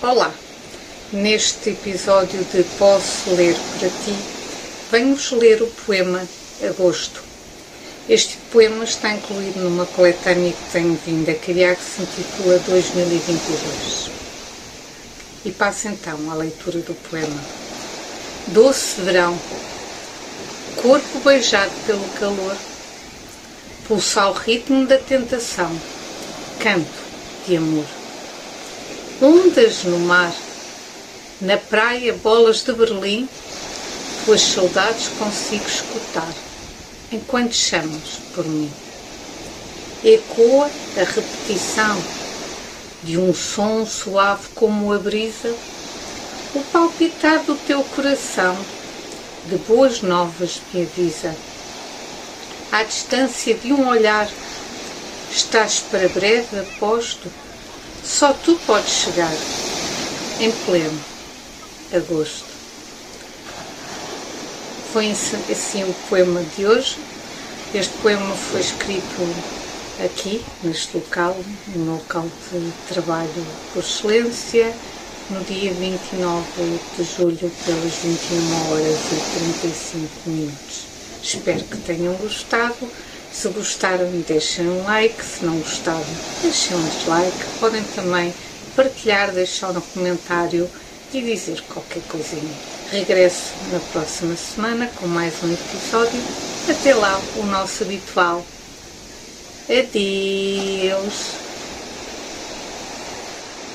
Olá! Neste episódio de Posso Ler para Ti, venho-vos ler o poema Agosto. Este poema está incluído numa coletânea que tenho vindo a criar que se intitula 2022. E passo então à leitura do poema. Doce verão, corpo beijado pelo calor, pulsa ao ritmo da tentação, canto de amor ondas no mar, na praia bolas de Berlim, tuas saudades consigo escutar, enquanto chamas por mim. Ecoa a repetição de um som suave como a brisa, o palpitar do teu coração de boas novas me avisa. À distância de um olhar, estás para breve aposto só tu podes chegar em pleno agosto. Foi assim o poema de hoje. Este poema foi escrito aqui, neste local, no local de trabalho por excelência, no dia 29 de julho, pelas 21 horas e 35 minutos. Espero que tenham gostado. Se gostaram, deixem um like. Se não gostaram, deixem um dislike. Podem também partilhar, deixar no comentário e dizer qualquer coisinha. Regresso na próxima semana com mais um episódio. Até lá, o nosso habitual. Adeus!